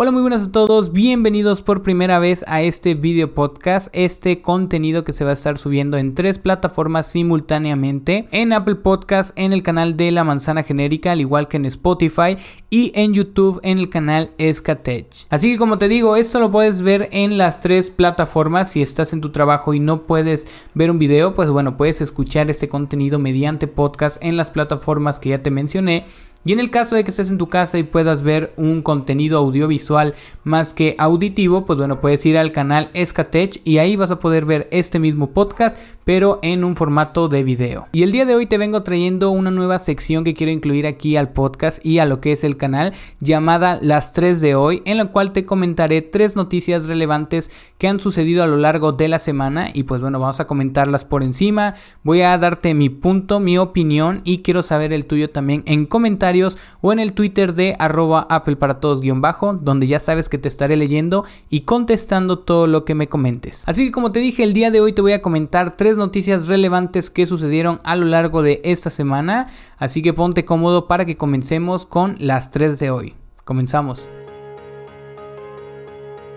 Hola, muy buenas a todos, bienvenidos por primera vez a este video podcast, este contenido que se va a estar subiendo en tres plataformas simultáneamente, en Apple Podcast, en el canal de La Manzana Genérica, al igual que en Spotify y en YouTube en el canal Escatech. Así que como te digo, esto lo puedes ver en las tres plataformas, si estás en tu trabajo y no puedes ver un video, pues bueno, puedes escuchar este contenido mediante podcast en las plataformas que ya te mencioné y en el caso de que estés en tu casa y puedas ver un contenido audiovisual más que auditivo, pues bueno, puedes ir al canal Escatech y ahí vas a poder ver este mismo podcast, pero en un formato de video. Y el día de hoy te vengo trayendo una nueva sección que quiero incluir aquí al podcast y a lo que es el canal, llamada Las 3 de hoy, en la cual te comentaré tres noticias relevantes que han sucedido a lo largo de la semana y pues bueno, vamos a comentarlas por encima. Voy a darte mi punto, mi opinión y quiero saber el tuyo también en comentarios o en el Twitter de arroba Apple para todos guion bajo, donde ya sabes que te estaré leyendo y contestando todo lo que me comentes. Así que como te dije, el día de hoy te voy a comentar tres noticias relevantes que sucedieron a lo largo de esta semana, así que ponte cómodo para que comencemos con las tres de hoy. Comenzamos.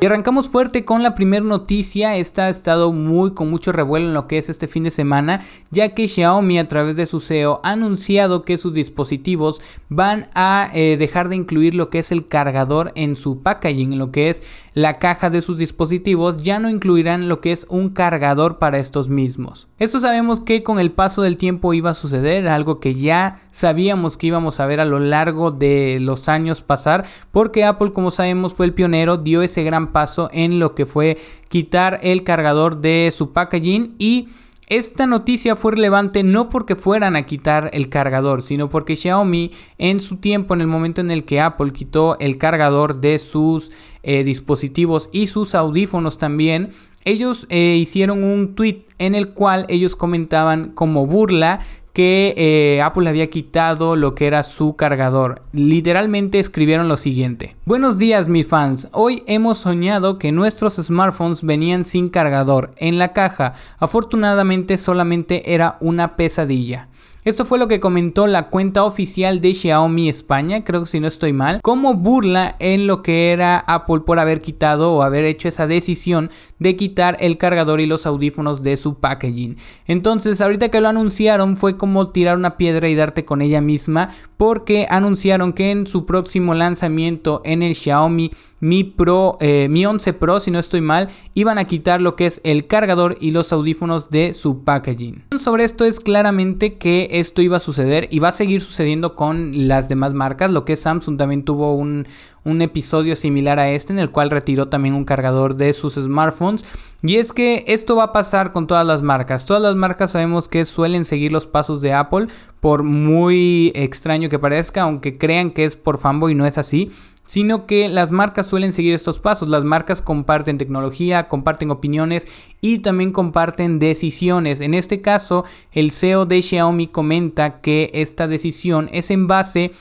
Y arrancamos fuerte con la primera noticia. Esta ha estado muy con mucho revuelo en lo que es este fin de semana, ya que Xiaomi a través de su CEO ha anunciado que sus dispositivos van a eh, dejar de incluir lo que es el cargador en su packaging, lo que es la caja de sus dispositivos, ya no incluirán lo que es un cargador para estos mismos. Esto sabemos que con el paso del tiempo iba a suceder, algo que ya sabíamos que íbamos a ver a lo largo de los años pasar, porque Apple como sabemos fue el pionero, dio ese gran paso en lo que fue quitar el cargador de su packaging y esta noticia fue relevante no porque fueran a quitar el cargador, sino porque Xiaomi en su tiempo, en el momento en el que Apple quitó el cargador de sus eh, dispositivos y sus audífonos también, ellos eh, hicieron un tweet en el cual ellos comentaban como burla que eh, Apple había quitado lo que era su cargador. Literalmente escribieron lo siguiente. Buenos días mis fans, hoy hemos soñado que nuestros smartphones venían sin cargador en la caja. Afortunadamente solamente era una pesadilla. Esto fue lo que comentó la cuenta oficial de Xiaomi España, creo que si no estoy mal, como burla en lo que era Apple por haber quitado o haber hecho esa decisión de quitar el cargador y los audífonos de su packaging. Entonces, ahorita que lo anunciaron fue como tirar una piedra y darte con ella misma, porque anunciaron que en su próximo lanzamiento en el Xiaomi Mi Pro, eh, Mi 11 Pro, si no estoy mal, iban a quitar lo que es el cargador y los audífonos de su packaging. Sobre esto es claramente que esto iba a suceder y va a seguir sucediendo con las demás marcas. Lo que es Samsung también tuvo un, un episodio similar a este en el cual retiró también un cargador de sus smartphones. Y es que esto va a pasar con todas las marcas. Todas las marcas sabemos que suelen seguir los pasos de Apple, por muy extraño que parezca, aunque crean que es por fanboy, no es así sino que las marcas suelen seguir estos pasos. Las marcas comparten tecnología, comparten opiniones y también comparten decisiones. En este caso, el CEO de Xiaomi comenta que esta decisión es en base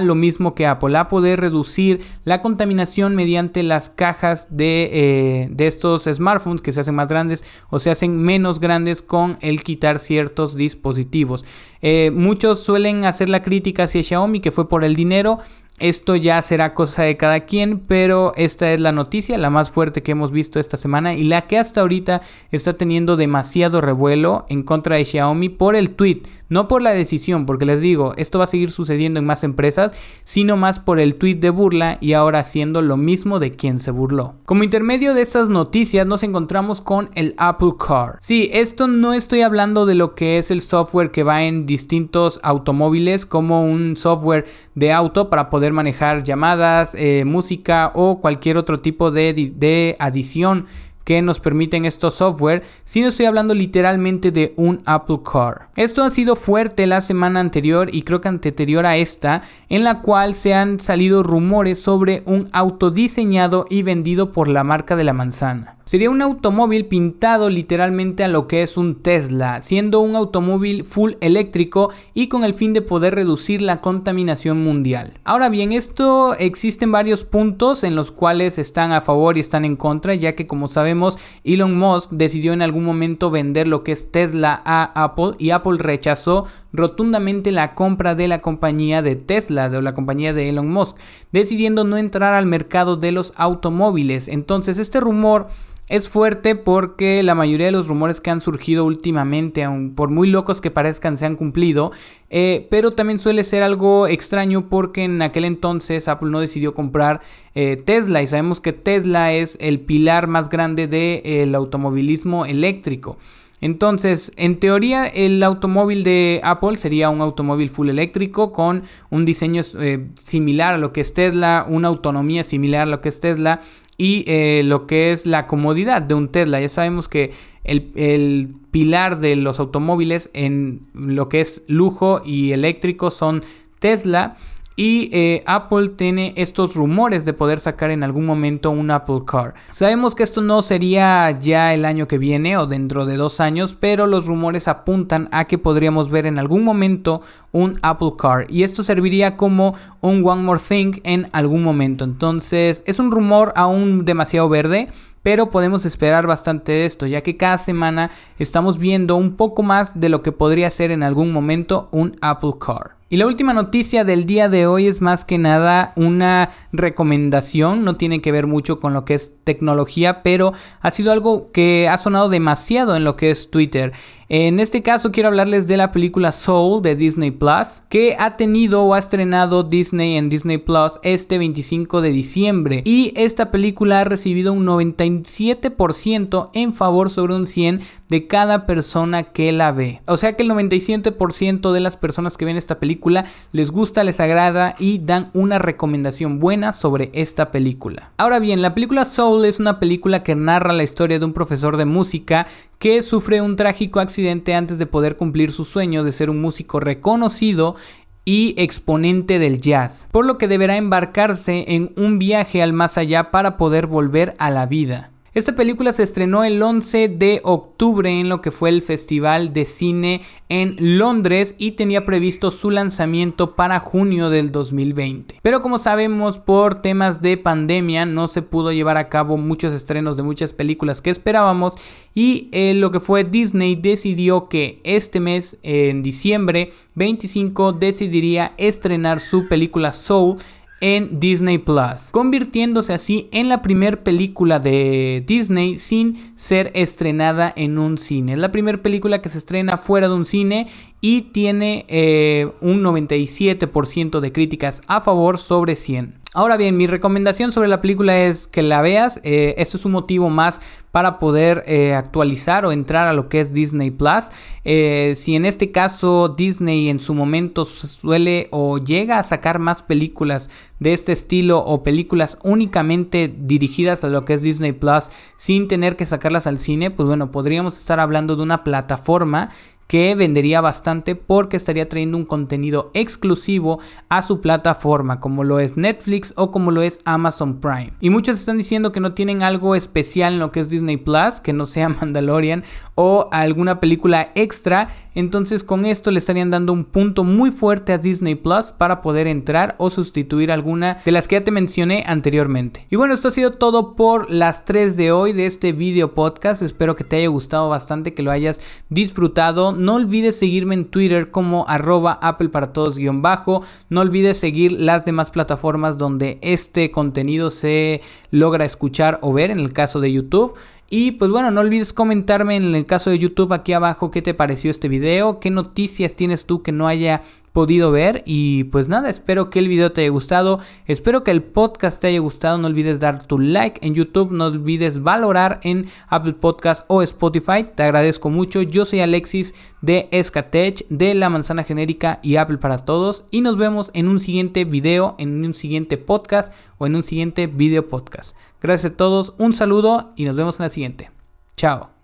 lo mismo que Apple, a poder reducir la contaminación mediante las cajas de, eh, de, estos smartphones que se hacen más grandes o se hacen menos grandes con el quitar ciertos dispositivos. Eh, muchos suelen hacer la crítica hacia Xiaomi que fue por el dinero. Esto ya será cosa de cada quien, pero esta es la noticia, la más fuerte que hemos visto esta semana y la que hasta ahorita está teniendo demasiado revuelo en contra de Xiaomi por el tweet no por la decisión, porque les digo, esto va a seguir sucediendo en más empresas, sino más por el tweet de burla y ahora haciendo lo mismo de quien se burló. Como intermedio de estas noticias nos encontramos con el Apple Car. Sí, esto no estoy hablando de lo que es el software que va en distintos automóviles como un software de auto para poder manejar llamadas, eh, música o cualquier otro tipo de, de adición que nos permiten estos software, sino estoy hablando literalmente de un Apple Car. Esto ha sido fuerte la semana anterior y creo que anterior a esta, en la cual se han salido rumores sobre un auto diseñado y vendido por la marca de la manzana. Sería un automóvil pintado literalmente a lo que es un Tesla, siendo un automóvil full eléctrico y con el fin de poder reducir la contaminación mundial. Ahora bien, esto existen varios puntos en los cuales están a favor y están en contra, ya que como sabemos Elon Musk decidió en algún momento vender lo que es Tesla a Apple y Apple rechazó rotundamente la compra de la compañía de Tesla, de la compañía de Elon Musk, decidiendo no entrar al mercado de los automóviles. Entonces este rumor es fuerte porque la mayoría de los rumores que han surgido últimamente, aun por muy locos que parezcan, se han cumplido. Eh, pero también suele ser algo extraño porque en aquel entonces Apple no decidió comprar eh, Tesla y sabemos que Tesla es el pilar más grande del automovilismo eléctrico. Entonces, en teoría, el automóvil de Apple sería un automóvil full eléctrico con un diseño eh, similar a lo que es Tesla, una autonomía similar a lo que es Tesla y eh, lo que es la comodidad de un Tesla. Ya sabemos que el, el, pilar de los automóviles en lo que es lujo y eléctrico son Tesla. Y eh, Apple tiene estos rumores de poder sacar en algún momento un Apple Car. Sabemos que esto no sería ya el año que viene o dentro de dos años, pero los rumores apuntan a que podríamos ver en algún momento un Apple Car. Y esto serviría como un One More Thing en algún momento. Entonces es un rumor aún demasiado verde pero podemos esperar bastante de esto, ya que cada semana estamos viendo un poco más de lo que podría ser en algún momento un Apple Car. Y la última noticia del día de hoy es más que nada una recomendación, no tiene que ver mucho con lo que es tecnología, pero ha sido algo que ha sonado demasiado en lo que es Twitter. En este caso quiero hablarles de la película Soul de Disney Plus, que ha tenido o ha estrenado Disney en Disney Plus este 25 de diciembre. Y esta película ha recibido un 97% en favor sobre un 100 de cada persona que la ve. O sea que el 97% de las personas que ven esta película les gusta, les agrada y dan una recomendación buena sobre esta película. Ahora bien, la película Soul es una película que narra la historia de un profesor de música que sufre un trágico accidente antes de poder cumplir su sueño de ser un músico reconocido y exponente del jazz, por lo que deberá embarcarse en un viaje al más allá para poder volver a la vida. Esta película se estrenó el 11 de octubre en lo que fue el Festival de Cine en Londres y tenía previsto su lanzamiento para junio del 2020. Pero como sabemos por temas de pandemia no se pudo llevar a cabo muchos estrenos de muchas películas que esperábamos y eh, lo que fue Disney decidió que este mes en diciembre 25 decidiría estrenar su película Soul en Disney Plus, convirtiéndose así en la primera película de Disney sin ser estrenada en un cine. Es la primera película que se estrena fuera de un cine y tiene eh, un 97% de críticas a favor sobre 100. Ahora bien, mi recomendación sobre la película es que la veas. Eh, es un motivo más para poder eh, actualizar o entrar a lo que es Disney Plus. Eh, si en este caso Disney en su momento suele o llega a sacar más películas de este estilo o películas únicamente dirigidas a lo que es Disney Plus sin tener que sacarlas al cine, pues bueno, podríamos estar hablando de una plataforma que vendería bastante porque estaría trayendo un contenido exclusivo a su plataforma, como lo es Netflix o como lo es Amazon Prime. Y muchos están diciendo que no tienen algo especial en lo que es Disney Plus, que no sea Mandalorian o alguna película extra. Entonces con esto le estarían dando un punto muy fuerte a Disney Plus para poder entrar o sustituir alguna de las que ya te mencioné anteriormente. Y bueno, esto ha sido todo por las 3 de hoy de este video podcast. Espero que te haya gustado bastante, que lo hayas disfrutado no olvides seguirme en Twitter como arroba Apple para todos guion bajo. No olvides seguir las demás plataformas donde este contenido se logra escuchar o ver en el caso de YouTube. Y pues bueno, no olvides comentarme en el caso de YouTube aquí abajo qué te pareció este video, qué noticias tienes tú que no haya podido ver y pues nada, espero que el video te haya gustado, espero que el podcast te haya gustado, no olvides dar tu like en YouTube, no olvides valorar en Apple Podcast o Spotify, te agradezco mucho, yo soy Alexis de Escatech, de La Manzana Genérica y Apple para Todos y nos vemos en un siguiente video, en un siguiente podcast o en un siguiente video podcast. Gracias a todos, un saludo y nos vemos en la siguiente. Chao.